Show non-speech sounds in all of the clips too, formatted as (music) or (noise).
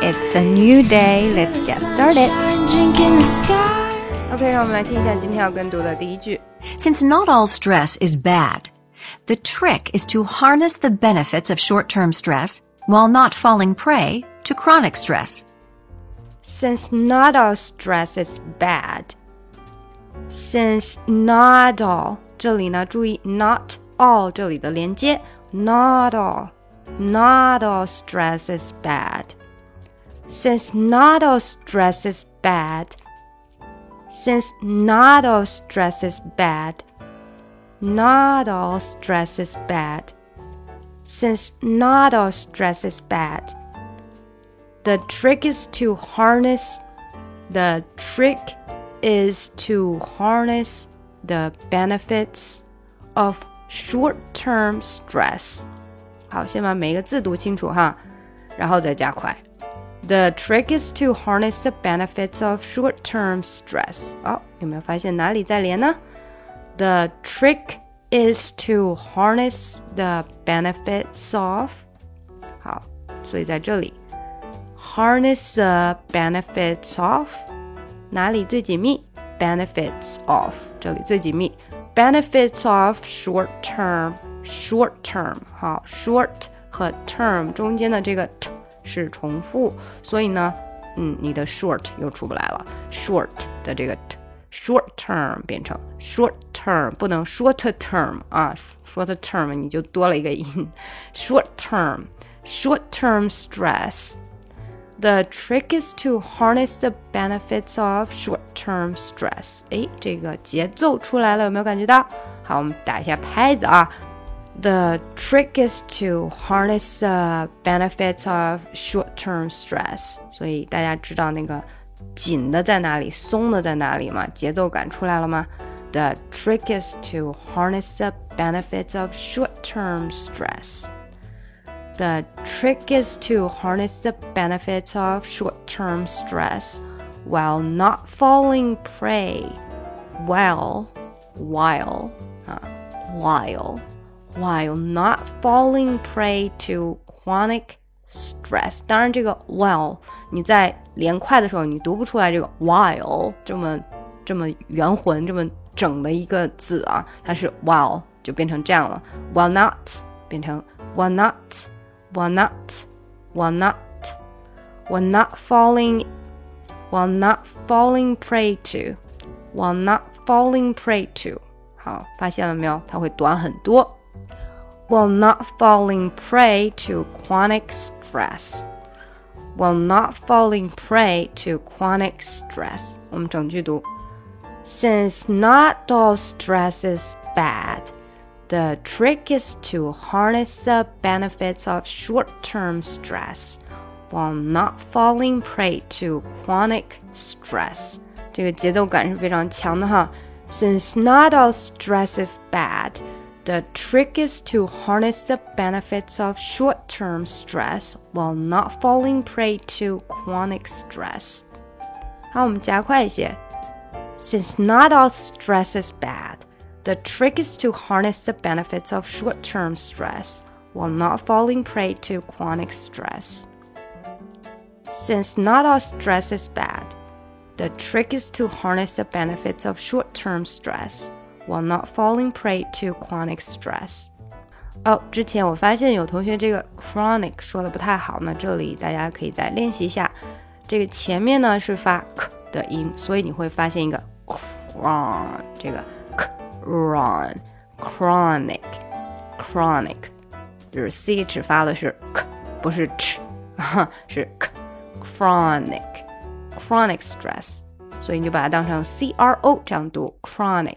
It's a new day. Let's get started. OK，让我们来听一下今天要跟读的第一句。Since not all stress is bad, the trick is to harness the benefits of short-term stress while not falling prey to chronic stress. Since not all stress is bad, since not all 这里呢，注意 not all 这里的连接，not all。 Not all stress is bad. Since not all stress is bad, since not all stress is bad, not all stress is bad, since not all stress is bad, the trick is to harness, the trick is to harness the benefits of short term stress. 好，先把每一个字读清楚哈，然后再加快。The trick is to harness the benefits of short-term stress。哦，有没有发现哪里在连呢？The trick is to harness the benefits of。好，所以在这里，harness the benefits of 哪里最紧密？Benefits of 这里最紧密。Benefits of short-term。 short term，好，short 和 term 中间的这个 t 是重复，所以呢，嗯，你的 short 又出不来了，short 的这个 t，short term 变成 short term，不能 short term 啊，short term 你就多了一个音，short term，short term stress。The trick is to harness the benefits of short-term stress。哎，这个节奏出来了，有没有感觉到？好，我们打一下拍子啊。 the trick is to harness the benefits of short-term stress。所以大家知道那个紧的在哪里，松的在哪里吗？节奏感出来了吗？The trick is to harness the benefits of short-term stress. The trick is to harness the benefits of short-term stress while not falling prey. While, while, uh, while while not falling prey to chronic stress。当然，这个 while 你在连快的时候，你读不出来这个 while 这么这么圆浑、这么整的一个字啊，它是 while 就变成这样了，while not 变成 while not while not while not while not falling while not falling prey to while not falling prey to。好，发现了没有？它会短很多。 while not falling prey to chronic stress. While not falling prey to chronic stress. 我们整句读. Since not all stress is bad, the trick is to harness the benefits of short-term stress while not falling prey to chronic stress. 这个节奏感是非常强的哈。Since not all stress is bad. The trick is to harness the benefits of short term stress while not falling prey to chronic stress. 好，我们加快一些。Since not all stress is bad, the trick is to harness the benefits of short term stress while not falling prey to chronic stress. Since not all stress is bad, the trick is to harness the benefits of short term stress while not falling prey to chronic stress。哦，之前我发现有同学这个 chronic 说的不太好呢，这里大家可以再练习一下。这个前面呢是发 k 的音，所以你会发现一个 cron 这个 cron chronic chronic 就是 ch 发的是 k，不是 ch，是 k (laughs) chronic chronic stress，所以你就把它当成 c r o 这样读 chronic。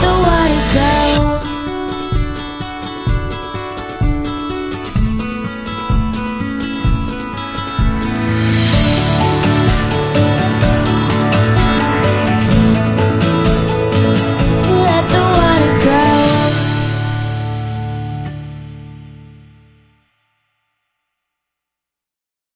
The water go